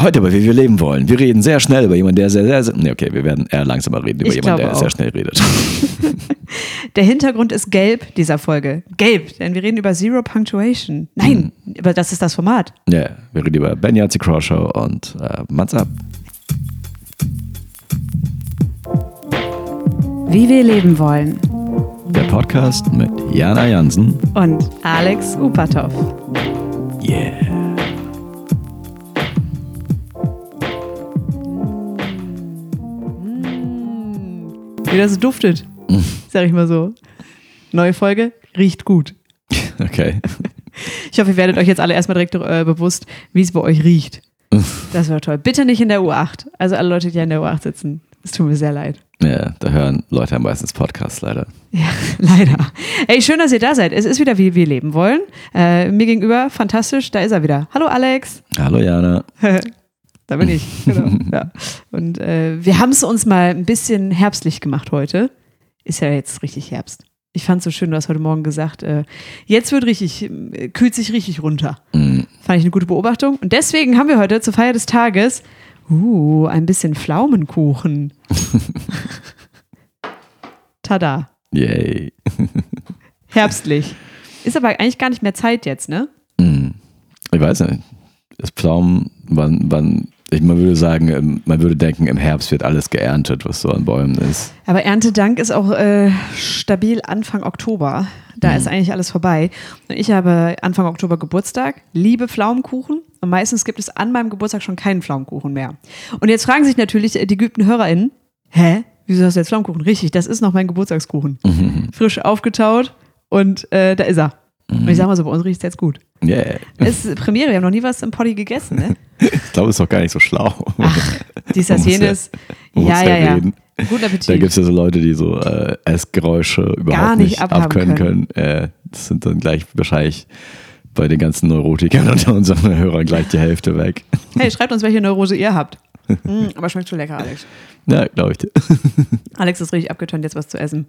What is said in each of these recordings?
Heute aber, wie wir leben wollen. Wir reden sehr schnell über jemanden, der sehr, sehr, sehr nee, okay, wir werden eher langsamer reden über Ich jemanden, der glaube sehr auch. schnell redet. Der Hintergrund ist gelb dieser Folge. Gelb, denn wir reden über Zero Punctuation. Nein, aber das ist das Format. Ja, wir reden über Ben Yazzi Croshow und äh, Mats ab. Wie wir leben wollen. Der Podcast mit Jana Jansen. Und Alex Upatov. Yeah. Wie das duftet, sag ich mal so. Neue Folge, riecht gut. Okay. Ich hoffe, ihr werdet euch jetzt alle erstmal direkt äh, bewusst, wie es bei euch riecht. Das war toll. Bitte nicht in der U8. Also alle Leute, die in der U8 sitzen. Es tut mir sehr leid. Ja, da hören Leute am meistens Podcasts leider. Ja, leider. Ey, schön, dass ihr da seid. Es ist wieder, wie wir leben wollen. Äh, mir gegenüber, fantastisch, da ist er wieder. Hallo Alex. Hallo Jana. da bin ich. Genau. Ja. Und äh, wir haben es uns mal ein bisschen herbstlich gemacht heute. Ist ja jetzt richtig Herbst. Ich fand es so schön, du hast heute Morgen gesagt, äh, jetzt wird richtig, äh, kühlt sich richtig runter. Mm, Fand ich eine gute Beobachtung. Und deswegen haben wir heute zur Feier des Tages, uh, ein bisschen Pflaumenkuchen. Tada. Yay. Herbstlich. Ist aber eigentlich gar nicht mehr Zeit jetzt, ne? Mm. Ich weiß nicht. Das Pflaumen, wann, wann, ich, man würde sagen, man würde denken, im Herbst wird alles geerntet, was so an Bäumen ist. Aber Erntedank ist auch äh, stabil Anfang Oktober. Da ist eigentlich alles vorbei. Und ich habe Anfang Oktober Geburtstag, liebe Pflaumenkuchen. Und meistens gibt es an meinem Geburtstag schon keinen Pflaumenkuchen mehr. Und jetzt fragen sich natürlich äh, die geübten HörerInnen, hä? Wieso hast du jetzt Pflaumenkuchen? Richtig, das ist noch mein Geburtstagskuchen. Frisch aufgetaut und äh, da ist er. Und ich sag mal so, bei uns riecht es jetzt gut. Yeah. Es ist Premiere, wir haben noch nie was im Poddy gegessen, ne? Ich glaube, ist doch gar nicht so schlau. Dies, das, jenes. Ja, ja ja, reden. Guten Da Appetit. gibt es ja so Leute, die so äh, Essgeräusche überhaupt Gar nicht, nicht abkönnen können. Äh, das sind dann gleich wahrscheinlich bei den ganzen Neurotikern unter unseren Hörern gleich die Hälfte weg. Hey, schreibt uns, welche Neurose ihr habt. Mm, aber schmeckt schon lecker, Alex. Ja, glaube ich. dir. Alex ist richtig abgetönt, jetzt was zu essen.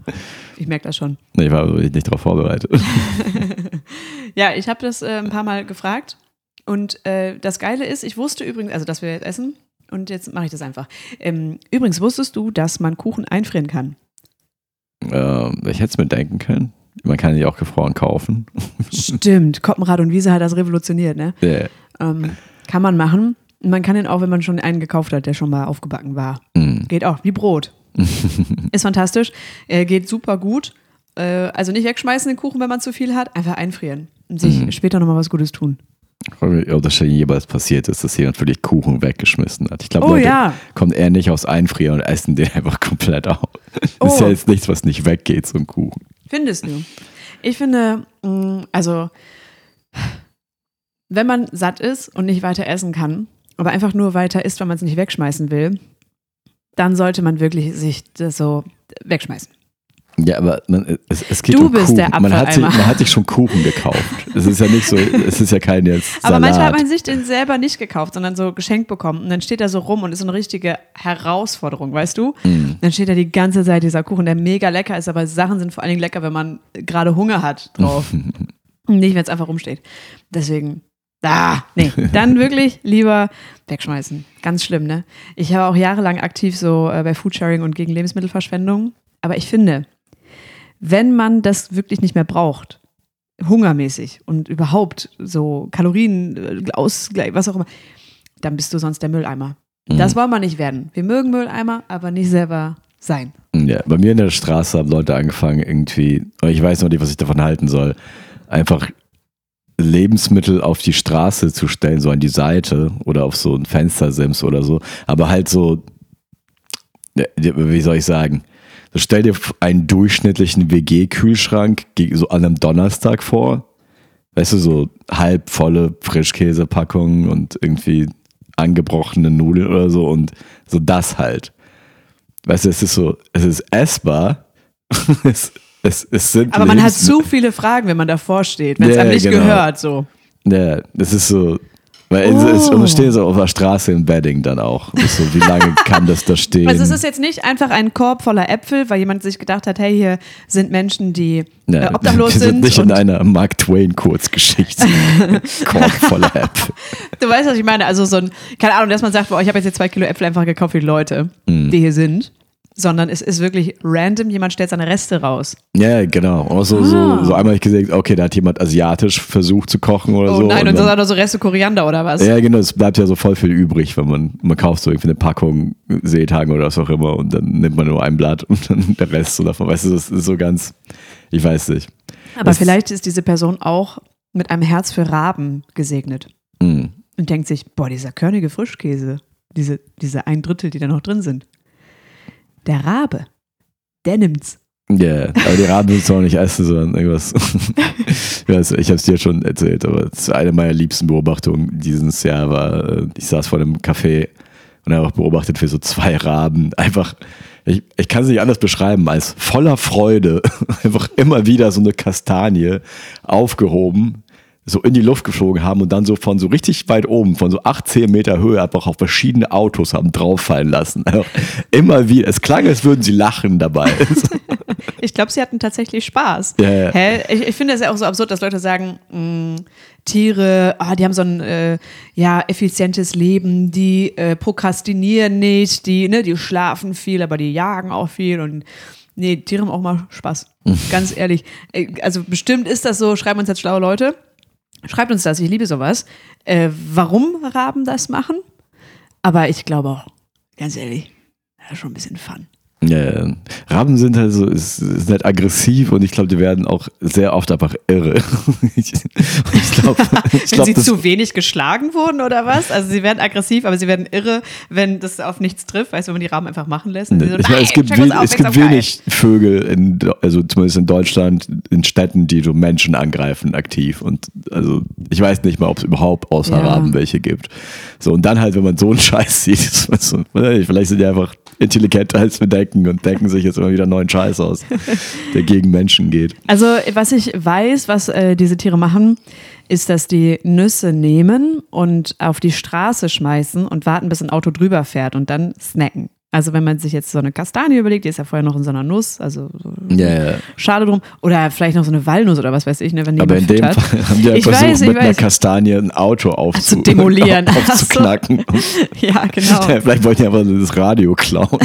Ich merke das schon. Nee, ich war wirklich nicht darauf vorbereitet. Ja, ich habe das äh, ein paar Mal gefragt. Und äh, das Geile ist, ich wusste übrigens, also dass wir jetzt essen. Und jetzt mache ich das einfach. Ähm, übrigens wusstest du, dass man Kuchen einfrieren kann? ähm, ich hätte es mir denken können. Man kann die auch gefroren kaufen. Stimmt. Koppenrad und Wiese hat das revolutioniert, ne? Yeah. Ähm, kann man machen. Man kann den auch, wenn man schon einen gekauft hat, der schon mal aufgebacken war. Mm. Geht auch, wie Brot. Ist fantastisch. Äh, geht super gut. Äh, also nicht wegschmeißen den Kuchen, wenn man zu viel hat, einfach einfrieren. Und sich Mhm. später nochmal was Gutes tun. Ob das schon jemals passiert ist, dass jemand wirklich Kuchen weggeschmissen hat. Ich glaube, Oh Leute ja. kommen eher nicht aus Einfrieren und essen den einfach komplett auf. Das ist Oh. ja jetzt nichts, was nicht weggeht, so ein Kuchen. Findest du? Ich finde, mh, also, wenn man satt ist und nicht weiter essen kann, aber einfach nur weiter isst, weil man es nicht wegschmeißen will, dann sollte man wirklich sich das so wegschmeißen. Ja, aber man, es, es geht Du um bist Kuchen. der man, hat sich, man hat sich schon Kuchen gekauft. Es ist ja nicht so, es ist ja kein jetzt Aber Salat. manchmal hat man sich den selber nicht gekauft, sondern so geschenkt bekommen. Und dann steht er so rum und ist so eine richtige Herausforderung, weißt du? Mm. Dann steht da die ganze Zeit dieser Kuchen, der mega lecker ist, aber Sachen sind vor allen Dingen lecker, wenn man gerade Hunger hat drauf. Nicht, wenn es einfach rumsteht. Deswegen, ah, nee, dann wirklich lieber wegschmeißen. Ganz schlimm, ne? Ich habe auch jahrelang aktiv so äh, bei Foodsharing und gegen Lebensmittelverschwendung. Aber ich finde, wenn man das wirklich nicht mehr braucht, hungermäßig und überhaupt so Kalorien, äh, Ausgleich, was auch immer, dann bist du sonst der Mülleimer. Das wollen wir nicht werden. Wir mögen Mülleimer, aber nicht selber sein. Ja, bei mir in der Straße haben Leute angefangen, irgendwie, ich weiß noch nicht, was ich davon halten soll, einfach Lebensmittel auf die Straße zu stellen, so an die Seite oder auf so ein Fenstersims oder so. Aber halt so, wie soll ich sagen, stell dir einen durchschnittlichen WG-Kühlschrank so an einem Donnerstag vor. Weißt du, so halb volle Frischkäsepackungen und irgendwie angebrochene Nudeln oder so und so das halt. Weißt du, es ist so, es ist essbar. es, es, es sind Aber man hat zu viele Fragen, wenn man davor steht, wenn es Ja, einem nicht genau. gehört. So. Ja, das ist so, Weil es, es, Oh. es stehen so auf der Straße im Bedding dann auch. So, wie lange kann das da stehen? Also es ist jetzt nicht einfach ein Korb voller Äpfel, weil jemand sich gedacht hat, hey, hier sind Menschen, die Ja, äh, obdachlos wir sind sind. nicht in einer Mark Twain Kurzgeschichte. Korb voller Äpfel. du weißt, was ich meine. Also so ein, keine Ahnung, dass man sagt, boah, ich habe jetzt hier zwei Kilo Äpfel einfach gekauft für die Leute, Mhm. die hier sind. Sondern es ist wirklich random, jemand stellt seine Reste raus. Ja, genau. Auch so, Ah. so, so einmal ich gesehen, okay, da hat jemand asiatisch versucht zu kochen oder Oh so. nein, und, und das dann, sind nur so Reste Koriander oder was? ja, genau, es bleibt ja so voll viel übrig, wenn man, man kauft so irgendwie eine Packung Seetagen oder was auch immer und dann nimmt man nur ein Blatt und dann der Rest so davon. Weißt du, das ist so ganz, ich weiß nicht. Aber das- vielleicht ist diese Person auch mit einem Herz für Raben gesegnet Hm. und denkt sich, boah, dieser körnige Frischkäse, diese, diese ein Drittel, die da noch drin sind. Der Rabe, der nimmt's. Ja, aber die Raben du auch nicht essen, sondern irgendwas. ich weiß, habe es dir schon erzählt, aber eine meiner liebsten Beobachtungen dieses Jahr war, äh, ich saß vor einem Café und habe auch beobachtet, wie so zwei Raben einfach, ich, ich kann es nicht anders beschreiben, als voller Freude einfach immer wieder so eine Kastanie aufgehoben, so in die Luft geflogen haben und dann so von so richtig weit oben, von so 18 Meter Höhe einfach auf verschiedene Autos haben drauffallen lassen. Also immer wieder. Es klang, als würden sie lachen dabei. Ich glaube, sie hatten tatsächlich Spaß. Ja. Hä? Ich, ich finde es ja auch so absurd, dass Leute sagen, mh, Tiere, ah, die haben so ein äh, ja, effizientes Leben, die äh, prokrastinieren nicht, die, ne, die schlafen viel, aber die jagen auch viel und nee, Tiere haben auch mal Spaß. Ganz ehrlich. Äh, Also bestimmt ist das so, schreiben uns jetzt schlaue Leute. Schreibt uns das, ich liebe sowas. Äh, warum Raben das machen? Aber ich glaube auch, ganz ehrlich, ja, schon ein bisschen Fun. Ja, ja. Raben sind halt so, sind halt aggressiv und ich glaube, die werden auch sehr oft einfach irre. ich ich glaube, ich Wenn glaub, sie das, zu wenig geschlagen wurden oder was? Also sie werden aggressiv, aber sie werden irre, wenn das auf nichts trifft. Weißt du, wenn man die Raben einfach machen lässt. Die so, ich meine, es "Nein, gibt, we auf, es gibt Aufmerksamkeit." wenig Vögel, in, also zumindest in Deutschland, in Städten, die so Menschen angreifen aktiv. Und also ich weiß nicht mal, ob es überhaupt außer Ja. Raben welche gibt. So, und dann halt, wenn man so einen Scheiß sieht, so, vielleicht sind die einfach intelligenter als wir denken und denken sich jetzt immer wieder neuen Scheiß aus, der gegen Menschen geht. Also was ich weiß, was äh, diese Tiere machen, ist, dass die Nüsse nehmen und auf die Straße schmeißen und warten, bis ein Auto drüber fährt und dann snacken. Also wenn man sich jetzt so eine Kastanie überlegt, die ist ja vorher noch in so einer Nuss, also so Ja, ja. Schale drum, oder vielleicht noch so eine Walnuss oder was weiß ich, ne, wenn die Aber in dem füttert. Fall haben die Ich ja versucht, weiß, ich mit einer weiß. Kastanie ein Auto aufzu zu demolieren. Aufzuknacken. Ja, genau. Vielleicht wollten die einfach das Radio klauen.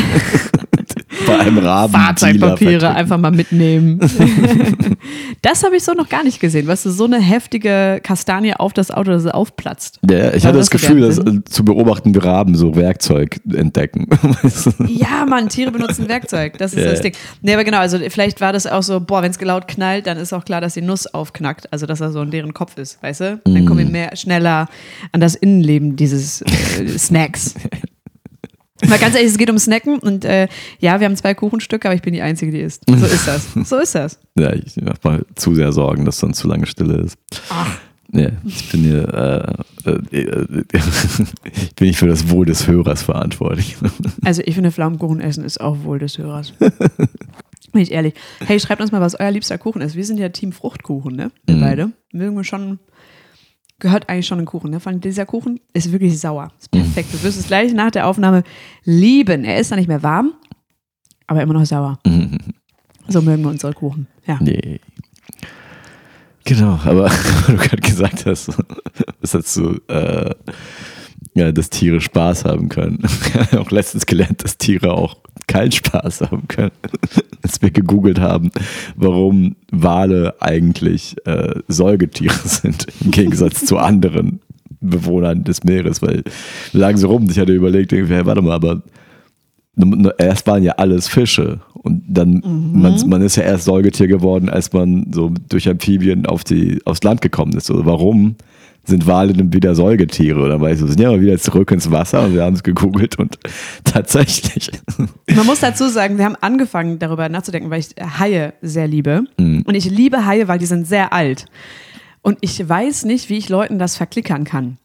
Bei einem Raben. Fahrzeugpapiere einfach mal mitnehmen. das habe ich so noch gar nicht gesehen. Weißt du, so eine heftige Kastanie auf das Auto, dass es aufplatzt. Ja, ich hatte das das Gefühl, dass äh, zu beobachten, wie Raben so Werkzeug entdecken. Ja, Mann, Tiere benutzen Werkzeug. Das ist Ja. das Ding. Nee, aber genau, also vielleicht war das auch so, boah, wenn es laut knallt, dann ist auch klar, dass die Nuss aufknackt. Also, dass er so in deren Kopf ist, weißt du? Dann kommen wir mehr, schneller an das Innenleben dieses äh, Snacks. Mal ganz ehrlich, es geht um Snacken und äh, ja, wir haben zwei Kuchenstücke, aber ich bin die Einzige, die isst. So ist das. So ist das. ja, ich mach mal zu sehr Sorgen, dass sonst zu lange Stille ist. Ja, ich bin hier, äh, äh, äh, ich bin nicht für das Wohl des Hörers verantwortlich. Also ich finde, Pflaumenkuchen essen ist auch wohl des Hörers. Bin ich ehrlich. Hey, schreibt uns mal, was euer liebster Kuchen ist. Wir sind ja Team Fruchtkuchen, ne? Wir Mhm. beide. Mögen wir schon, gehört eigentlich schon ein Kuchen, ne? Vor allem dieser Kuchen ist wirklich sauer. Ist perfekt. Du wirst es gleich nach der Aufnahme lieben. Er ist dann nicht mehr warm, aber immer noch sauer. So mögen wir unsere Kuchen. Ja. Nee. Genau, aber du gerade gesagt hast, was dazu, äh, ja, dass Tiere Spaß haben können. Ich habe auch letztens gelernt, dass Tiere auch keinen Spaß haben können. Als wir gegoogelt haben, warum Wale eigentlich äh, Säugetiere sind, im Gegensatz zu anderen Bewohnern des Meeres, weil wir lagen so rum, ich hatte überlegt, irgendwie, hey, warte mal, aber erst waren ja alles Fische und dann man, man ist ja erst Säugetier geworden, als man so durch Amphibien auf die aufs Land gekommen ist. So, warum sind Wale denn wieder Säugetiere? Oder weil sie sind ja mal wieder zurück ins Wasser und wir haben es gegoogelt und tatsächlich. Man muss dazu sagen, wir haben angefangen darüber nachzudenken, weil ich Haie sehr liebe. Und ich liebe Haie, weil die sind sehr alt. Und ich weiß nicht, wie ich Leuten das verklickern kann.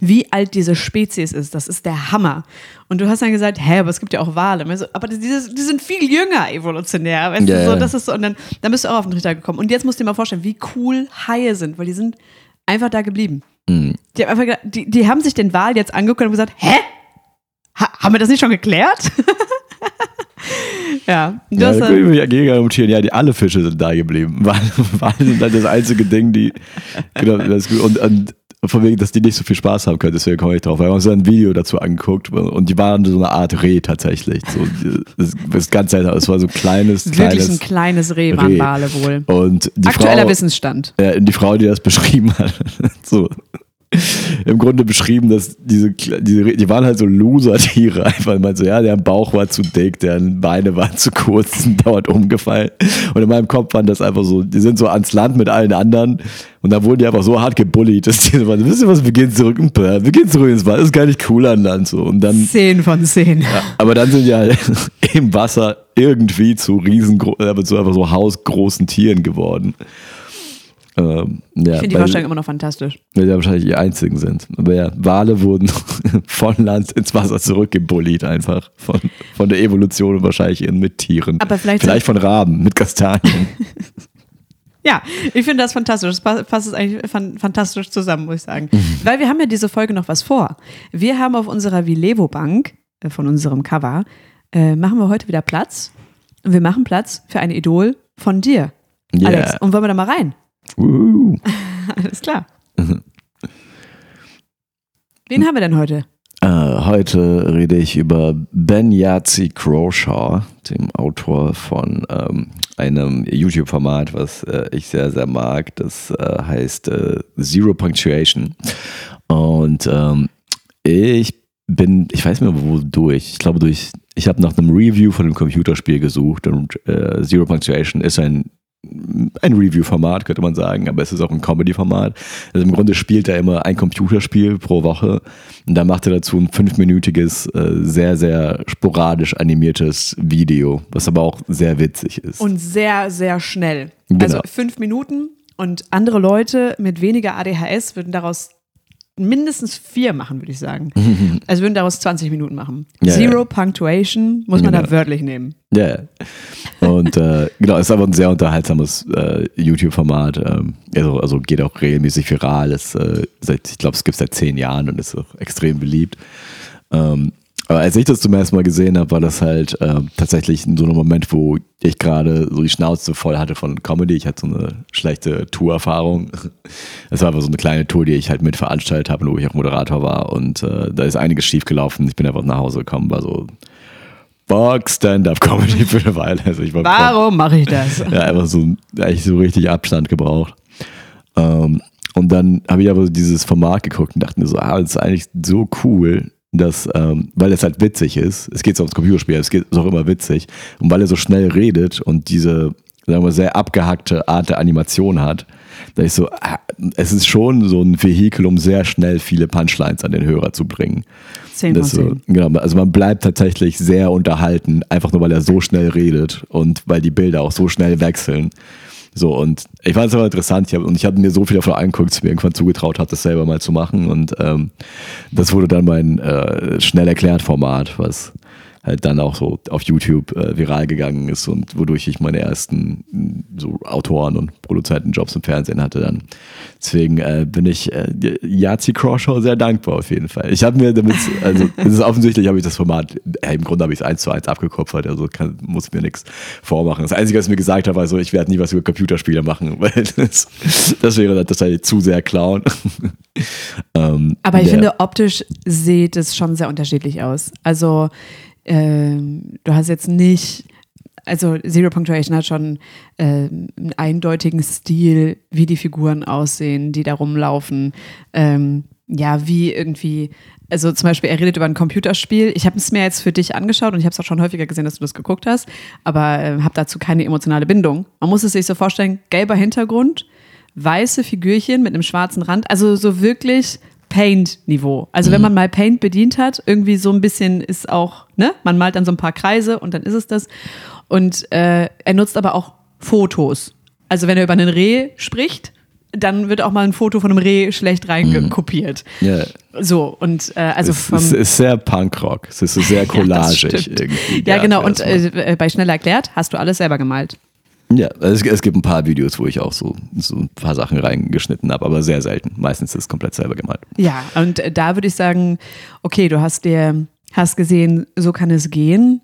Wie alt diese Spezies ist, das ist der Hammer. Und du hast dann gesagt, hä, aber es gibt ja auch Wale. Aber die, die sind viel jünger evolutionär. Weißt Ja, du, so, das ist so, und dann, dann bist du auch auf den Trichter gekommen. Und jetzt musst du dir mal vorstellen, wie cool Haie sind, weil die sind einfach da geblieben. Mhm. Die haben, einfach, gedacht- die, die haben sich den Wal jetzt angeguckt und gesagt, hä? Ha, haben wir das nicht schon geklärt? ja, Ja, das, da äh, wir dagegen argumentieren. Ja, die, alle Fische sind da geblieben. Wale, sind halt das einzige Ding, die. Genau, das, und, und von wegen, dass die nicht so viel Spaß haben können, deswegen komme ich drauf. Wir haben uns dann ein Video dazu angeguckt und die waren so eine Art Reh tatsächlich. So, das, ist ganz seltsam. Es war so ein kleines, wirklich ein kleines. kleines Reh waren Reh. Wale wohl. Und die Aktueller Frau, Wissensstand. Ja, die Frau, die das beschrieben hat, so im Grunde beschrieben, dass diese, diese die waren halt so Loser-Tiere. Einfach mal so, ja, deren Bauch war zu dick, deren Beine waren zu kurz, sind dauernd umgefallen. Und in meinem Kopf waren das einfach so, die sind so ans Land mit allen anderen und da wurden die einfach so hart gebullied, dass die so waren, wisst ihr was, wir gehen zurück, wir gehen zurück ins Wald, das ist gar nicht cool an Land. So. Und dann, Zehn von zehn. aber dann sind die halt im Wasser irgendwie zu riesengro äh, zu einfach so hausgroßen Tieren geworden. Ähm, ja, Ich finde die Vorstellung immer noch fantastisch. weil die wahrscheinlich die einzigen sind. Aber ja, Wale wurden von Land ins Wasser zurückgebullied einfach. Von, von der Evolution und wahrscheinlich in mit Tieren. Aber vielleicht- vielleicht von Raben mit Kastanien. Ja, ich finde das fantastisch. Das pa- passt eigentlich fan fantastisch zusammen, muss ich sagen. Weil wir haben ja diese Folge noch was vor. Wir haben auf unserer Vilevo-Bank äh, von unserem Cover, äh, machen wir heute wieder Platz. Und wir machen Platz für ein Idol von dir, Yeah. Alex. Und wollen wir da mal rein? Alles klar. Wen haben wir denn heute? Äh, heute rede ich über Ben Yazi Croshaw, dem Autor von ähm, einem YouTube-Format, was äh, ich sehr, sehr mag. Das äh, heißt äh, Zero Punctuation. Und ähm, ich bin, ich weiß nicht mehr wodurch. Ich glaube durch, ich habe nach einem Review von einem Computerspiel gesucht und äh, Zero Punctuation ist ein ein Review-Format, könnte man sagen, aber es ist auch ein Comedy-Format. Also im Grunde spielt er immer ein Computerspiel pro Woche und dann macht er dazu ein fünfminütiges, äh, sehr, sehr sporadisch animiertes Video, was aber auch sehr witzig ist. Und sehr, sehr schnell. Genau. Also fünf Minuten und andere Leute mit weniger ADHS würden daraus mindestens vier machen, würde ich sagen. Also würden daraus 20 Minuten machen. Ja, Zero ja. Punctuation muss man da Genau. wörtlich nehmen. Ja, ja. und äh, genau, ist aber ein sehr unterhaltsames äh, YouTube-Format. Ähm, also, also geht auch regelmäßig viral. Ist, äh, seit, ich glaube, es gibt es seit zehn Jahren und ist auch extrem beliebt. Ähm, aber als ich das zum ersten Mal gesehen habe, war das halt ähm, tatsächlich so ein Moment, wo ich gerade so die Schnauze voll hatte von Comedy. Ich hatte so eine schlechte Tour-Erfahrung. Es war einfach so eine kleine Tour, die ich halt mit veranstaltet habe, wo ich auch Moderator war. Und äh, da ist einiges schief gelaufen. Ich bin einfach nach Hause gekommen, war so, fuck Stand-Up-Comedy für eine Weile. Also ich war Warum mache ich das? ja, einfach so, eigentlich so richtig Abstand gebraucht. Ähm, und dann habe ich aber dieses Format geguckt und dachte mir so, ah, das ist eigentlich so cool, dass, ähm, weil es halt witzig ist, es geht so ums Computerspiel, es geht ist auch immer witzig, und weil er so schnell redet und diese, sagen wir, sehr abgehackte Art der Animation hat, da ich so, ah, es ist schon so ein Vehikel, um sehr schnell viele Punchlines an den Hörer zu bringen. Zehn von Das so, genau, also man bleibt tatsächlich sehr unterhalten, einfach nur weil er so schnell redet und weil die Bilder auch so schnell wechseln. So, und ich fand es aber interessant, ich hab, und ich hatte mir so viel davon angeguckt, dass ich mir irgendwann zugetraut habe, das selber mal zu machen. Und ähm, das wurde dann mein äh, schnell erklärt Format, was halt dann auch so auf YouTube äh, viral gegangen ist und wodurch ich meine ersten mh, so Autoren und Produzentenjobs im Fernsehen hatte dann. Deswegen äh, bin ich äh, Yazi Crawshaw sehr dankbar auf jeden Fall. Ich habe mir damit, also es ist offensichtlich habe ich das Format, äh, im Grunde habe ich es eins zu eins abgekupfert, also kann, muss mir nichts vormachen. Das Einzige, was ich mir gesagt habe, war so, ich werde nie was über Computerspiele machen, weil das, das wäre das halt zu sehr klauen. ähm, Aber ich der- finde, optisch sieht es schon sehr unterschiedlich aus. Also, ähm, du hast jetzt nicht, also Zero Punctuation hat schon ähm, einen eindeutigen Stil, wie die Figuren aussehen, die da rumlaufen. Ähm, ja, wie irgendwie, also zum Beispiel, er redet über ein Computerspiel. Ich habe es mir jetzt für dich angeschaut und ich habe es auch schon häufiger gesehen, dass du das geguckt hast, aber äh, habe dazu keine emotionale Bindung. Man muss es sich so vorstellen, gelber Hintergrund, weiße Figürchen mit einem schwarzen Rand, also so wirklich Paint-Niveau. Also wenn man mal Paint bedient hat, irgendwie so ein bisschen ist auch, ne, man malt dann so ein paar Kreise und dann ist es das. Und äh, er nutzt aber auch Fotos. Also wenn er über einen Reh spricht, dann wird auch mal ein Foto von einem Reh schlecht reingekopiert. ja, So, und äh, also es, vom. es ist sehr Punkrock. Es ist so sehr Ja, collagig stimmt. irgendwie. ja, genau. Und äh, bei Schnell erklärt hast du alles selber gemalt. Ja, es, es, gibt ein paar Videos, wo ich auch so, so ein paar Sachen reingeschnitten habe, aber sehr selten. Meistens ist es komplett selber gemalt. Ja, und da würde ich sagen, okay, du hast dir, hast gesehen, so kann es gehen,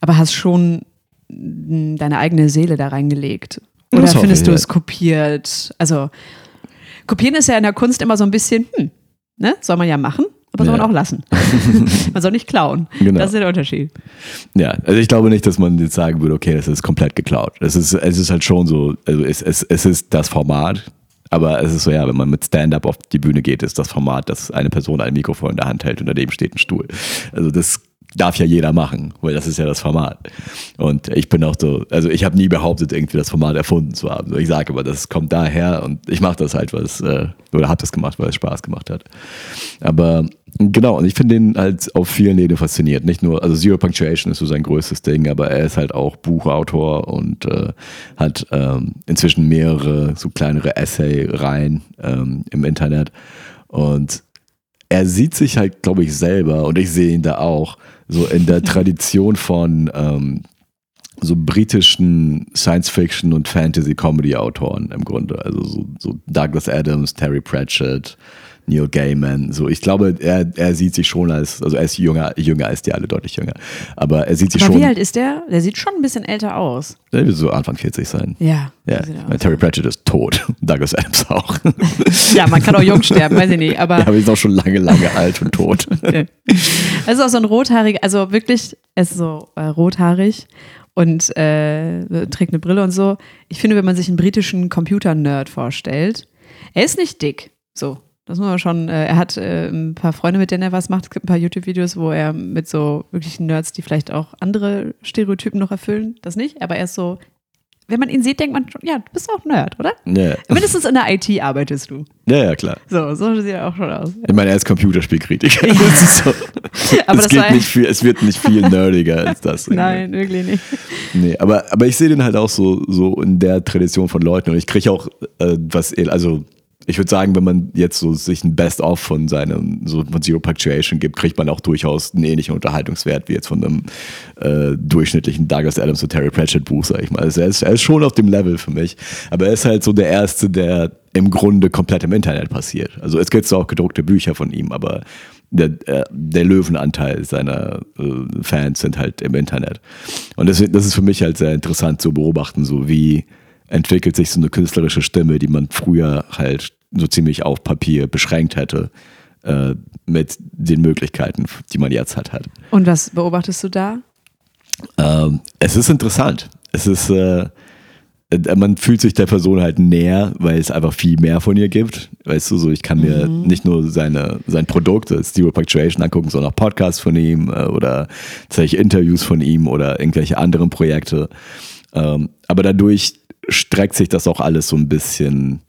aber hast schon deine eigene Seele da reingelegt. Oder findest ich, du ja. es kopiert? Also, kopieren ist ja in der Kunst immer so ein bisschen, hm, ne, soll man ja machen. Aber soll man auch lassen. man soll nicht klauen. Genau. Das ist der Unterschied. Ja, also ich glaube nicht, dass man jetzt sagen würde, okay, das ist komplett geklaut. Es ist, es ist halt schon so, also es, es, es ist das Format, aber es ist so, ja, wenn man mit Stand-up auf die Bühne geht, ist das Format, dass eine Person ein Mikrofon in der Hand hält und daneben steht ein Stuhl. Also das darf ja jeder machen, weil das ist ja das Format. Und ich bin auch so, also ich habe nie behauptet, irgendwie das Format erfunden zu haben. Ich sage aber, das kommt daher und ich mache das halt, weil es, äh, oder habe das gemacht, weil es Spaß gemacht hat. Aber genau, und ich finde ihn halt auf vielen Ebenen fasziniert. Nicht nur, also Zero Punctuation ist so sein größtes Ding, aber er ist halt auch Buchautor und äh, hat ähm, inzwischen mehrere so kleinere Essay-Reihen ähm, im Internet. Und er sieht sich halt, glaube ich, selber, und ich sehe ihn da auch, so in der Tradition von ähm, so britischen Science-Fiction- und Fantasy-Comedy-Autoren im Grunde. Also so, so Douglas Adams, Terry Pratchett, Neil Gaiman. So, ich glaube, er, er sieht sich schon als, also er ist jünger, jünger als die alle, deutlich jünger. Aber er sieht sich Aber schon. Wie alt ist der? Der sieht schon ein bisschen älter aus. Der wird so Anfang 40 sein. Ja. ja. Terry Pratchett ist tot. Douglas Adams auch. ja, man kann auch jung sterben, weiß ich nicht. Aber, ja, aber ist auch schon lange, lange alt und tot. okay. Es ist auch so ein rothaarig, also wirklich, es ist so äh, rothaarig und äh, trägt eine Brille und so. Ich finde, wenn man sich einen britischen Computer-Nerd vorstellt, er ist nicht dick, so. Das muss man schon, äh, er hat äh, ein paar Freunde, mit denen er was macht. Es gibt ein paar YouTube-Videos, wo er mit so wirklichen Nerds, die vielleicht auch andere Stereotypen noch erfüllen, das nicht, aber er ist so, wenn man ihn sieht, denkt man schon, ja, du bist auch Nerd, oder? Ja. Mindestens in der IT arbeitest du. Ja, ja, klar. So, so sieht er auch schon aus. Ich meine, er ist Computerspielkritiker. Ja. so. aber es, geht nicht viel, es wird nicht viel nerdiger als das. Nein, wirklich nicht. Nee, aber, aber ich sehe den halt auch so, so in der Tradition von Leuten und ich kriege auch äh, was, also ich würde sagen, wenn man jetzt so sich ein Best-of von seinem, so von Zero Punctuation gibt, kriegt man auch durchaus einen ähnlichen Unterhaltungswert wie jetzt von einem äh, durchschnittlichen Douglas Adams und Terry Pratchett Buch, sag ich mal. Also er ist, er ist schon auf dem Level für mich. Aber er ist halt so der Erste, der im Grunde komplett im Internet passiert. Also es gibt zwar auch gedruckte Bücher von ihm, aber der, äh, der Löwenanteil seiner äh, Fans sind halt im Internet. Und das, das ist für mich halt sehr interessant zu beobachten, so wie entwickelt sich so eine künstlerische Stimme, die man früher halt so ziemlich auf Papier beschränkt hätte äh, mit den Möglichkeiten, die man jetzt hat. hat. Und was beobachtest du da? Ähm, es ist interessant. Es ist, äh, äh, man fühlt sich der Person halt näher, weil es einfach viel mehr von ihr gibt. Weißt du, so ich kann mir mhm. nicht nur seine, sein Produkt, Zero Punctuation angucken, sondern auch Podcasts von ihm äh, oder tatsächlich Interviews von ihm oder irgendwelche anderen Projekte. Ähm, aber dadurch streckt sich das auch alles so ein bisschen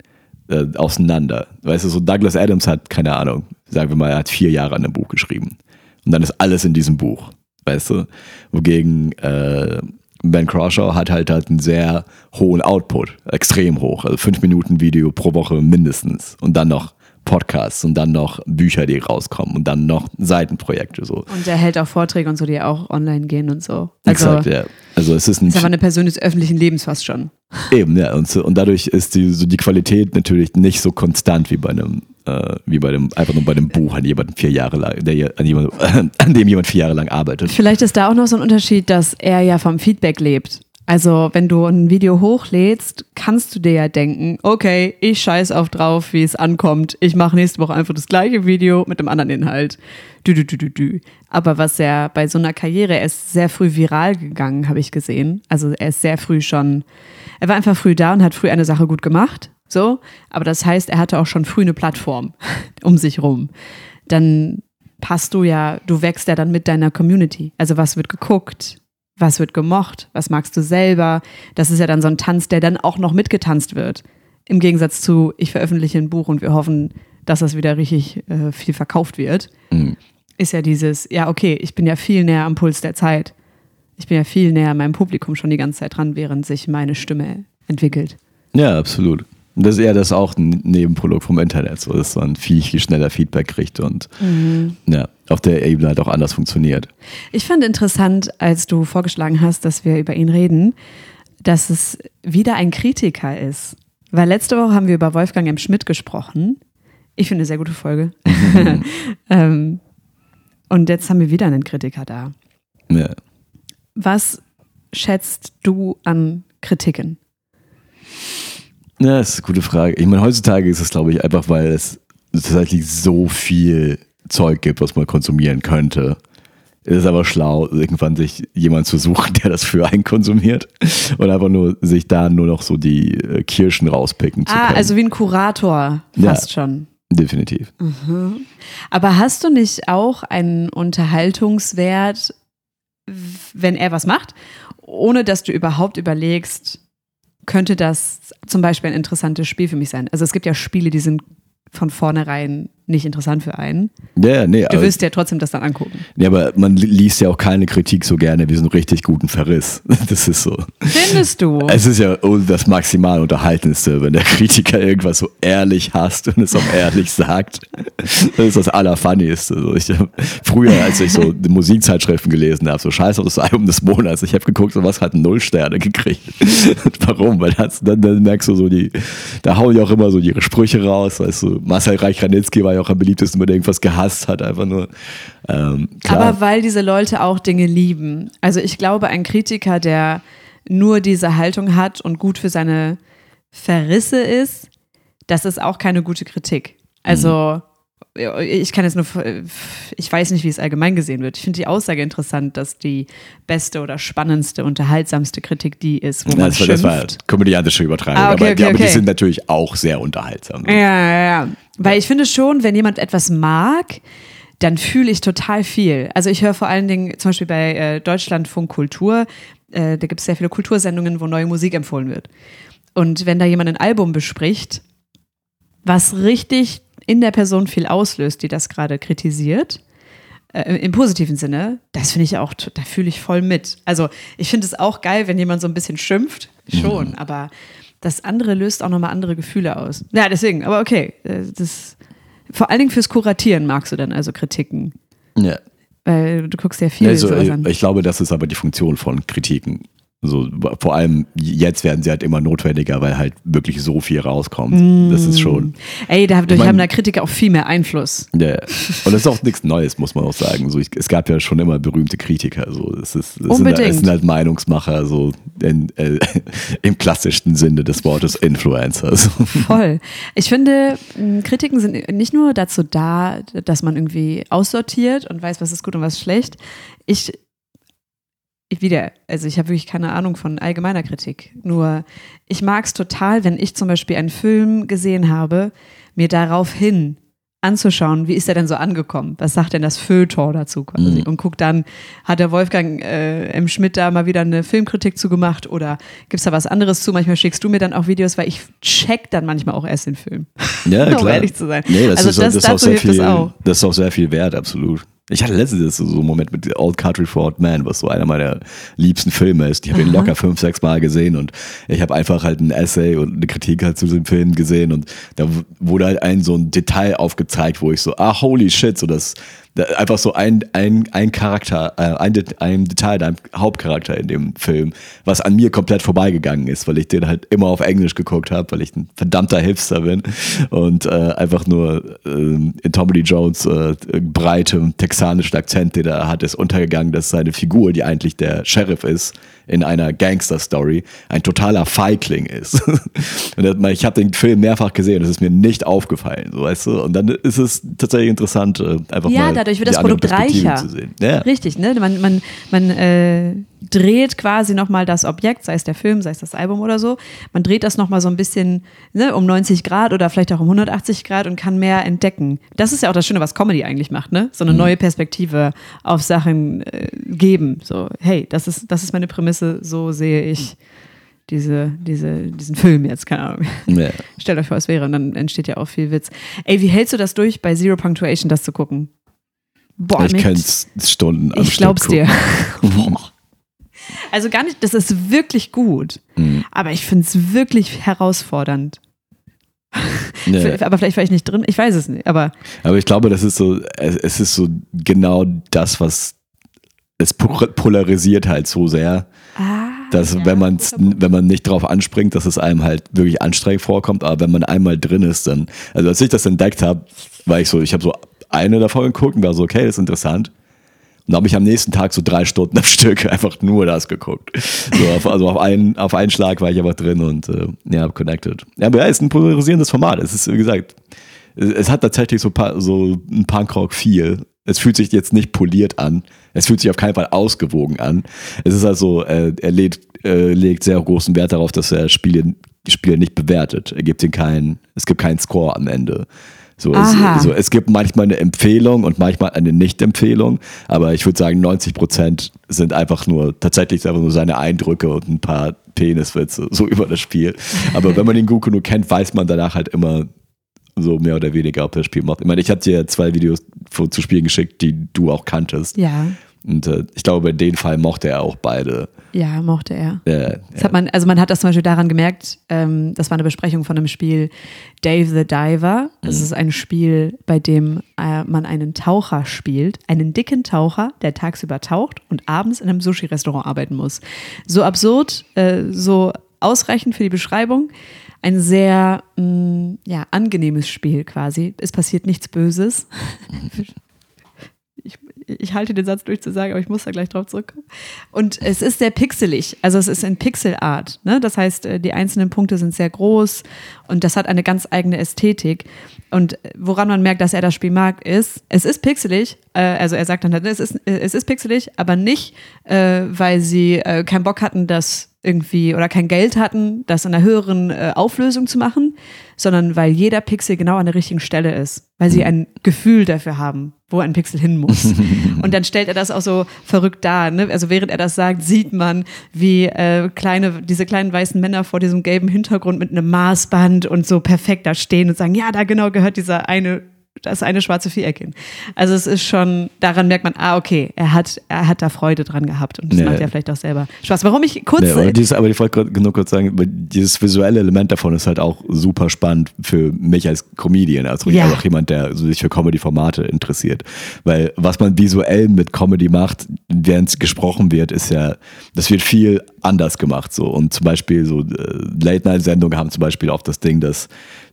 äh, auseinander. Weißt du, so Douglas Adams hat, keine Ahnung, sagen wir mal, er hat vier Jahre an einem Buch geschrieben. Und dann ist alles in diesem Buch. Weißt du? Wogegen äh, Ben Crawshaw hat halt, halt einen sehr hohen Output, extrem hoch. Also fünf Minuten Video pro Woche mindestens. Und dann noch Podcasts und dann noch Bücher, die rauskommen und dann noch Seitenprojekte so. Und er hält auch Vorträge und so, die auch online gehen und so. Also, Exakt, ja. Also es ist ein. Ist aber eine Person des öffentlichen Lebens fast schon. Eben, ja. Und, und dadurch ist die, so die Qualität natürlich nicht so konstant wie bei einem, äh, wie bei dem, einfach nur bei einem Buch an jemanden vier Jahre lang, der, an, jemand, an dem jemand vier Jahre lang arbeitet. Vielleicht ist da auch noch so ein Unterschied, dass er ja vom Feedback lebt. Also, wenn du ein Video hochlädst, kannst du dir ja denken, okay, ich scheiß auf drauf, wie es ankommt. Ich mache nächste Woche einfach das gleiche Video mit einem anderen Inhalt. Dü, dü, dü, dü, dü. Aber was er bei so einer Karriere, er ist sehr früh viral gegangen, habe ich gesehen. Also, er ist sehr früh schon, er war einfach früh da und hat früh eine Sache gut gemacht. So. Aber das heißt, er hatte auch schon früh eine Plattform um sich rum. Dann passt du ja, du wächst ja dann mit deiner Community. Also, was wird geguckt? Was wird gemocht, was magst du selber. Das ist ja dann so ein Tanz, der dann auch noch mitgetanzt wird. Im Gegensatz zu, ich veröffentliche ein Buch und wir hoffen, dass das wieder richtig äh, viel verkauft wird. Mhm. Ist ja dieses, ja, okay, ich bin ja viel näher am Puls der Zeit. Ich bin ja viel näher an meinem Publikum schon die ganze Zeit dran, während sich meine Stimme entwickelt. Ja, absolut. Das ist ja das auch ein Nebenprodukt vom Internet, so dass man viel, viel schneller Feedback kriegt und mhm. ja, auf der Ebene halt auch anders funktioniert. Ich fand interessant, als du vorgeschlagen hast, dass wir über ihn reden, dass es wieder ein Kritiker ist. Weil letzte Woche haben wir über Wolfgang M. Schmidt gesprochen. Ich finde eine sehr gute Folge. ähm, und jetzt haben wir wieder einen Kritiker da. Ja. Was schätzt du an Kritiken? Ja, das ist eine gute Frage. Ich meine, heutzutage ist es, glaube ich, einfach, weil es tatsächlich so viel Zeug gibt, was man konsumieren könnte. Es ist aber schlau, irgendwann sich jemand zu suchen, der das für einen konsumiert und einfach nur sich da nur noch so die äh, Kirschen rauspicken zu Ah, können. also wie ein Kurator fast schon. Definitiv. Aber hast du nicht auch einen Unterhaltungswert, wenn er was macht, ohne dass du überhaupt überlegst, könnte das zum Beispiel ein interessantes Spiel für mich sein? Also es gibt ja Spiele, die sind von vornherein nicht interessant für einen. Ja, nee, Du wirst ja trotzdem das dann angucken. nee, aber man li- liest ja auch keine Kritik so gerne wie so einen richtig guten Verriss. Das ist so. Findest du? Es ist ja das maximal Unterhaltendste, wenn der Kritiker irgendwas so ehrlich hasst und es auch ehrlich sagt. Das ist das Allerfunnieste. Also ich, früher, als ich so die Musikzeitschriften gelesen habe, so Scheiß auf das Album des Monats, ich habe geguckt, so was hat null Sterne gekriegt. Warum? Weil das, dann, dann merkst du so, die, da hauen die auch immer so ihre Sprüche raus. Weißt du, Marcel Reich-Ranitzky war ja auch am beliebtesten, wenn er irgendwas gehasst hat, einfach nur. Ähm. Aber weil diese Leute auch Dinge lieben. Also ich glaube, ein Kritiker, der nur diese Haltung hat und gut für seine Verrisse ist, das ist auch keine gute Kritik. Also ich kann jetzt nur, ich weiß nicht, wie es allgemein gesehen wird. Ich finde die Aussage interessant, dass die beste oder spannendste, unterhaltsamste Kritik die ist, wo man das, war, das war schimpft. komödiantische Übertragung, Ah, okay, aber, die, okay, aber die okay. sind natürlich auch sehr unterhaltsam. Ja, ja, ja. Weil ich finde schon, wenn jemand etwas mag, dann fühle ich total viel. Also ich höre vor allen Dingen zum Beispiel bei äh, Deutschlandfunk Kultur, äh, da gibt es sehr viele Kultursendungen, wo neue Musik empfohlen wird. Und wenn da jemand ein Album bespricht, was richtig in der Person viel auslöst, die das gerade kritisiert, äh, im positiven Sinne, das finde ich auch, da fühle ich voll mit. Also ich finde es auch geil, wenn jemand so ein bisschen schimpft, schon, aber das andere löst auch nochmal andere Gefühle aus. Ja, deswegen, aber okay, äh, das, vor allen Dingen fürs Kuratieren magst du dann also Kritiken, Ja. weil du guckst ja viel Also, ich, ich glaube, das ist aber die Funktion von Kritiken. So, vor allem jetzt werden sie halt immer notwendiger, weil halt wirklich so viel rauskommt. Das ist schon. Ey, dadurch ich mein- haben da Kritiker auch viel mehr Einfluss. Ja. Und das ist auch nichts Neues, muss man auch sagen. So, ich, es gab ja schon immer berühmte Kritiker. So. Das, ist, das, sind, Unbedingt. das sind halt Meinungsmacher, so in, äh, im klassischsten Sinne des Wortes Influencer. So. Voll. Ich finde, Kritiken sind nicht nur dazu da, dass man irgendwie aussortiert und weiß, was ist gut und was ist schlecht. Ich wieder, also ich habe wirklich keine Ahnung von allgemeiner Kritik. Nur ich mag es total, wenn ich zum Beispiel einen Film gesehen habe, mir daraufhin anzuschauen, wie ist er denn so angekommen? Was sagt denn das Feuilleton dazu quasi? Und guck dann, hat der Wolfgang äh, M. Schmidt da mal wieder eine Filmkritik zu gemacht oder gibt es da was anderes zu? Manchmal schickst du mir dann auch Videos, weil ich check dann manchmal auch erst den Film. Ja, um klar. ehrlich zu sein. Nee, das also ist, das, das, ist auch sehr viel, auch. das ist auch sehr viel wert, absolut. Ich hatte letztens so einen Moment mit Old Country for Old Man, was so einer meiner liebsten Filme ist. Ich habe ihn locker fünf, sechs Mal gesehen und ich habe einfach halt ein Essay und eine Kritik halt zu dem Film gesehen und da wurde halt ein so ein Detail aufgezeigt, wo ich so, ah, holy shit, so das, da, einfach so ein, ein, ein Charakter, äh, ein, ein Detail, ein Hauptcharakter in dem Film, was an mir komplett vorbeigegangen ist, weil ich den halt immer auf Englisch geguckt habe, weil ich ein verdammter Hipster bin und äh, einfach nur ähm, in Tommy Jones äh, breitem texanischen Akzent, den er hat, ist untergegangen, dass seine Figur, die eigentlich der Sheriff ist, in einer Gangster-Story, ein totaler Feigling ist. und ich habe den Film mehrfach gesehen, das ist mir nicht aufgefallen, so weißt du. Und dann ist es tatsächlich interessant, äh, einfach Ja, mal dadurch wird das Produkt reicher. zu sehen. Ja. Richtig, ne? Man, man, man äh, dreht quasi nochmal das Objekt, sei es der Film, sei es das Album oder so. Man dreht das nochmal so ein bisschen ne, um 90 Grad oder vielleicht auch um 180 Grad und kann mehr entdecken. Das ist ja auch das Schöne, was Comedy eigentlich macht, ne? So eine Mhm. neue Perspektive auf Sachen äh, geben. So, hey, das ist, das ist meine Prämisse, so sehe ich diese, diese, diesen Film jetzt, keine Ahnung. Ja. Stellt euch vor, es wäre und dann entsteht ja auch viel Witz. Ey, wie hältst du das durch, bei Zero Punctuation das zu gucken? Boah, Ich könnte es Stunden ich glaub's dir. gucken. Boah. Also gar nicht, das ist wirklich gut. Mhm. Aber ich finde es wirklich herausfordernd. Ja. Aber vielleicht war ich nicht drin, ich weiß es nicht. Aber Aber ich glaube, das ist so, es, ist so genau das, was es po- polarisiert halt so sehr, ah, dass ja, wenn, man, wenn man nicht drauf anspringt, dass es einem halt wirklich anstrengend vorkommt, aber wenn man einmal drin ist, dann, also als ich das entdeckt habe, war ich so, ich habe so eine davon geguckt und war so, okay, das ist interessant. Dann habe ich am nächsten Tag so drei Stunden am Stück einfach nur das geguckt. So auf, also auf einen, auf einen Schlag war ich einfach drin und äh, ja, connected. Ja, aber ja, ist ein polarisierendes Format. Es ist, wie gesagt, es, es hat tatsächlich so, so ein Punkrock-Feel. Es fühlt sich jetzt nicht poliert an. Es fühlt sich auf keinen Fall ausgewogen an. Es ist also, äh, er legt, äh, legt sehr großen Wert darauf, dass er Spiele, Spiele nicht bewertet. Er gibt ihnen keinen, es gibt keinen Score am Ende. So, es, so, es gibt manchmal eine Empfehlung und manchmal eine Nicht-Empfehlung, aber ich würde sagen, 90 Prozent sind einfach nur, tatsächlich einfach nur seine Eindrücke und ein paar Peniswitze so über das Spiel. Aber wenn man ihn gut genug kennt, weiß man danach halt immer so mehr oder weniger, ob das Spiel macht. Ich meine, ich hatte dir zwei Videos zu Spielen geschickt, die du auch kanntest. Ja, Und äh, ich glaube, in dem Fall mochte er auch beide. ja, mochte er. Äh, Das hat man, also man hat das zum Beispiel daran gemerkt, ähm, das war eine Besprechung von einem Spiel Dave the Diver. Das ist ein Spiel, bei dem äh, man einen Taucher spielt, einen dicken Taucher, der tagsüber taucht und abends in einem Sushi-Restaurant arbeiten muss. So absurd, äh, so ausreichend für die Beschreibung. Ein sehr mh, ja, angenehmes Spiel quasi. Es passiert nichts Böses. Ich, halte den Satz durch zu sagen, aber ich muss da gleich drauf zurückkommen. Und es ist sehr pixelig, also es ist in Pixelart. Ne? Das heißt, äh, die einzelnen Punkte sind sehr groß und das hat eine ganz eigene Ästhetik. Und äh, woran man merkt, dass er das Spiel mag, ist, es ist pixelig, äh, also er sagt dann, halt, es ist, es ist pixelig, aber nicht, weil sie keinen Bock hatten, das irgendwie oder kein Geld hatten, das in einer höheren äh, Auflösung zu machen, sondern weil jeder Pixel genau an der richtigen Stelle ist, weil sie ein Gefühl dafür haben, wo ein Pixel hin muss. Und dann stellt er das auch so verrückt dar. Ne? Also während er das sagt, sieht man, wie äh, kleine, diese kleinen weißen Männer vor diesem gelben Hintergrund mit einem Maßband und so perfekt da stehen und sagen, ja, da genau gehört dieser eine das eine schwarze Viereck hin. Also es ist schon, daran merkt man, ah, okay, er hat, er hat da Freude dran gehabt und das Ja. macht ja vielleicht auch selber Spaß. Warum ich kurz, Nee, aber, dieses, aber ich wollte nur kurz sagen, dieses visuelle Element davon ist halt auch super spannend für mich als Comedian, also Ja. auch jemand, der sich für Comedy-Formate interessiert. Weil was man visuell mit Comedy macht, während es gesprochen wird, ist ja, das wird viel anders gemacht. So. Und zum Beispiel so äh, Late-Night-Sendungen haben zum Beispiel auch das Ding, dass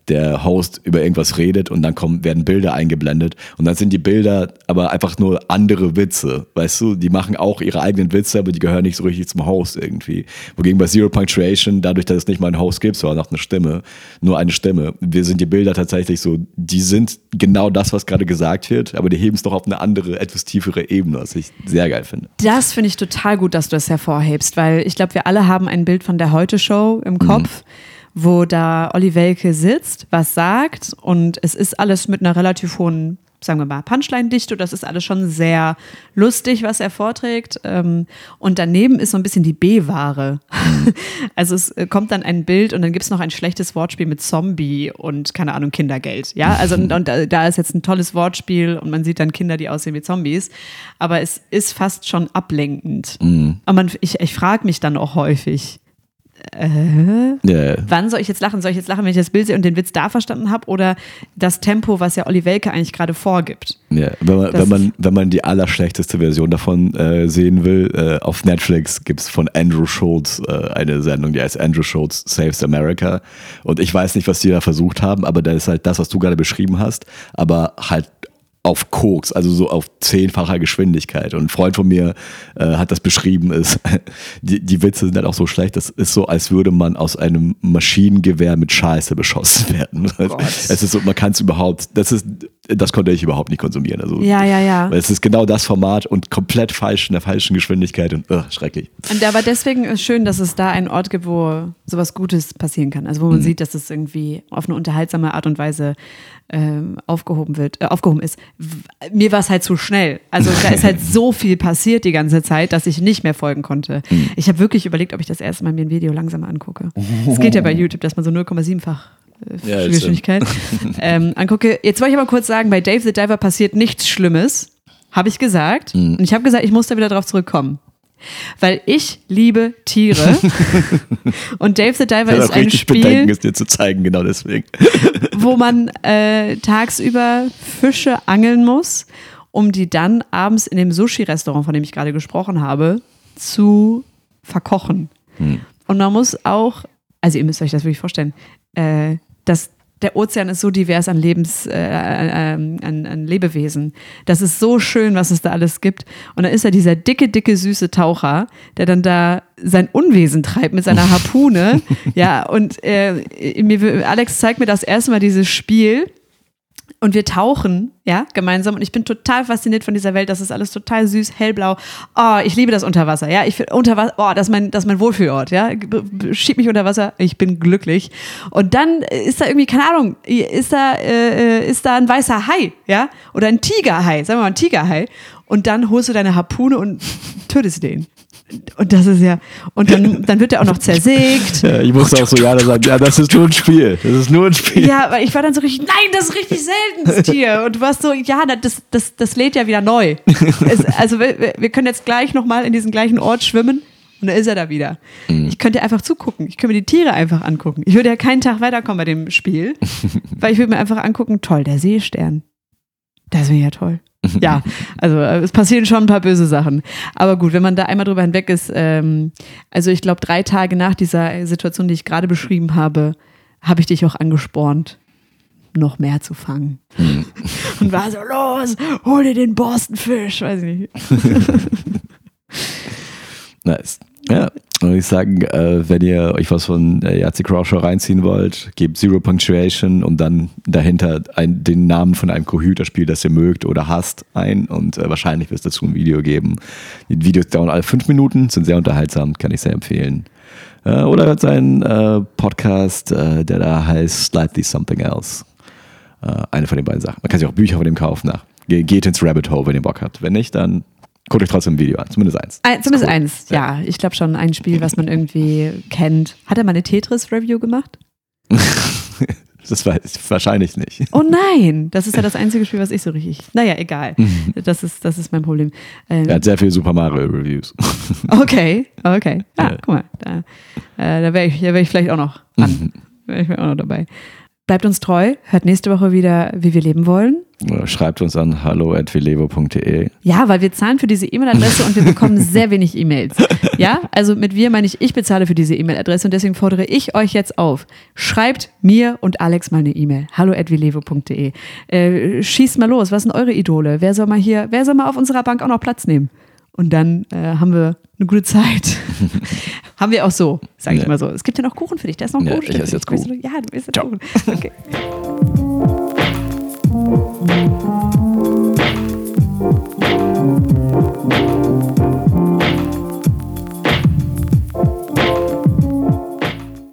der Host über irgendwas redet und dann kommen, werden Bilder eingeblendet und dann sind die Bilder aber einfach nur andere Witze, weißt du, die machen auch ihre eigenen Witze, aber die gehören nicht so richtig zum Host irgendwie. Wogegen bei Zero Punctuation, dadurch, dass es nicht mal einen Host gibt, sondern noch eine Stimme, nur eine Stimme, wir sind die Bilder tatsächlich so, die sind genau das, was gerade gesagt wird, aber die heben es doch auf eine andere, etwas tiefere Ebene, was ich sehr geil finde. Das finde ich total gut, dass du das hervorhebst, weil ich glaube, wir alle haben ein Bild von der Heute-Show im Kopf, wo da Olli Welke sitzt, was sagt und es ist alles mit einer relativ hohen, sagen wir mal, Punchline-Dichte. Das ist alles schon sehr lustig, was er vorträgt. Ähm, Und daneben ist so ein bisschen die B-Ware. Also es äh, kommt dann ein Bild und dann gibt es noch ein schlechtes Wortspiel mit Zombie und keine Ahnung, Kindergeld. Ja, also und, und da- ist jetzt ein tolles Wortspiel und man sieht dann Kinder, die aussehen wie Zombies. Aber es ist fast schon ablenkend. Aber man, ich, ich frage mich dann auch häufig, äh, Ja, wann soll ich jetzt lachen? Soll ich jetzt lachen, wenn ich das Bild sehe und den Witz da verstanden habe? Oder das Tempo, was ja Olli Welke eigentlich gerade vorgibt? Ja, wenn man, wenn man, wenn man die allerschlechteste Version davon äh, sehen will, äh, auf Netflix gibt es von Andrew Schultz äh, eine Sendung, die heißt Andrew Schultz Saves America. Und ich weiß nicht, was die da versucht haben, aber da ist halt das, was du gerade beschrieben hast, aber halt auf Koks, also so auf zehnfacher Geschwindigkeit. Und ein Freund von mir äh, hat das beschrieben, ist, die, die Witze sind halt auch so schlecht, das ist so, als würde man aus einem Maschinengewehr mit Scheiße beschossen werden. Gott. Es ist so, man kann es überhaupt, das ist, das konnte ich überhaupt nicht konsumieren. Also, Ja, ja, ja. weil es ist genau das Format und komplett falsch in der falschen Geschwindigkeit und ugh, schrecklich. Und aber deswegen ist schön, dass es da einen Ort gibt, wo sowas Gutes passieren kann. Also wo man sieht, dass es irgendwie auf eine unterhaltsame Art und Weise ähm, aufgehoben wird, äh, aufgehoben ist. Mir war es halt zu schnell. Also da ist halt so viel passiert die ganze Zeit, dass ich nicht mehr folgen konnte. Ich habe wirklich überlegt, ob ich das erste Mal mir ein Video langsam angucke. Es geht ja bei YouTube, dass man so 0,7-fach äh, Geschwindigkeit ähm, angucke. Jetzt wollte ich aber kurz sagen, bei Dave the Diver passiert nichts Schlimmes, habe ich gesagt. Und ich habe gesagt, ich muss da wieder drauf zurückkommen. Weil ich liebe Tiere. und Dave the Diver ist ein Spiel, es dir zu zeigen, genau deswegen. wo man äh, tagsüber Fische angeln muss, um die dann abends in dem Sushi-Restaurant, von dem ich gerade gesprochen habe, zu verkochen. Und man muss auch, also ihr müsst euch das wirklich vorstellen, äh, dass der Ozean ist so divers an Lebens, äh, an, an, Lebewesen. Das ist so schön, was es da alles gibt. Und dann ist da dieser dicke, dicke, süße Taucher, der dann da sein Unwesen treibt mit seiner Harpune. ja, und äh, mir, Alex zeigt mir das erste Mal dieses Spiel und wir tauchen, ja, gemeinsam. Und ich bin total fasziniert von dieser Welt. Das ist alles total süß, hellblau. Oh, ich liebe das Unterwasser, ja. Ich Unterwasser, oh, das ist mein, das ist mein Wohlfühlort, ja. Schieb mich unter Wasser, ich bin glücklich. Und dann ist da irgendwie, keine Ahnung, ist da, äh, ist da ein weißer Hai, ja? Oder ein Tigerhai, sagen wir mal ein Tigerhai. Und dann holst du deine Harpune und tötest den. Und das ist ja, und dann, dann wird er auch noch zersägt. Ja, ich musste auch so ja sagen, ja, das ist nur ein Spiel. Das ist nur ein Spiel. Ja, aber ich war dann so richtig, nein, das ist richtig selten, das Tier. Und du warst so, ja, das, das, das lädt ja wieder neu. Es, also wir, wir können jetzt gleich nochmal in diesen gleichen Ort schwimmen und da ist er da wieder. Mhm. Ich könnte einfach zugucken. Ich könnte mir die Tiere einfach angucken. Ich würde ja keinen Tag weiterkommen bei dem Spiel, weil ich würde mir einfach angucken, toll, der Seestern. Das wäre ja toll ja, also äh, es passieren schon ein paar böse Sachen. Aber gut, wenn man da einmal drüber hinweg ist, ähm, also ich glaube, drei Tage nach dieser Situation, die ich gerade beschrieben habe, habe ich dich auch angespornt, noch mehr zu fangen. Hm. Und war so, los, hol dir den Borstenfisch, weiß ich nicht. nice. Ja, würde ich sagen, äh, wenn ihr euch was von äh, Yazi Crawshaw reinziehen wollt, gebt Zero Punctuation und dann dahinter ein, den Namen von einem Computerspiel, das ihr mögt oder hasst, ein und äh, wahrscheinlich wird es dazu ein Video geben. Die Videos dauern alle fünf Minuten, sind sehr unterhaltsam, kann ich sehr empfehlen. Äh, oder hört seinen äh, Podcast, äh, der da heißt Slightly Something Else. Äh, eine von den beiden Sachen. Man kann sich auch Bücher von dem kaufen nach. Geht ins Rabbit Hole, wenn ihr Bock habt. Wenn nicht, dann Guckt euch trotzdem ein Video an, zumindest eins. Ein, zumindest cool. eins, ja. ja. Ich glaube schon ein Spiel, was man irgendwie kennt. Hat er mal eine Tetris-Review gemacht? das weiß ich wahrscheinlich nicht. Oh nein, das ist ja das einzige Spiel, was ich so richtig. Naja, egal. Das ist, das ist mein Problem. Ähm, er hat sehr viele Super Mario-Reviews. Okay, okay. Ah, ja. guck mal, da, äh, da wäre ich, wär ich vielleicht auch noch an. Wäre ich auch noch dabei. Bleibt uns treu, hört nächste Woche wieder, wie wir leben wollen. Schreibt uns an hallo.vilevo.de. Ja, weil wir zahlen für diese E-Mail-Adresse und wir bekommen sehr wenig E-Mails. Ja, also mit wir meine ich, ich bezahle für diese E-Mail-Adresse und deswegen fordere ich euch jetzt auf. Schreibt mir und Alex mal eine E-Mail. hallo.vilevo.de. Äh, schießt mal los, was sind eure Idole? Wer soll mal hier, wer soll mal auf unserer Bank auch noch Platz nehmen? Und dann äh, haben wir eine gute Zeit. haben wir auch so, sage ich ja. mal so. Es gibt ja noch Kuchen für dich. Da ist noch ein ja, Kuchen. Ich esse jetzt Kuchen. Ja, du isst jetzt Kuchen. Okay.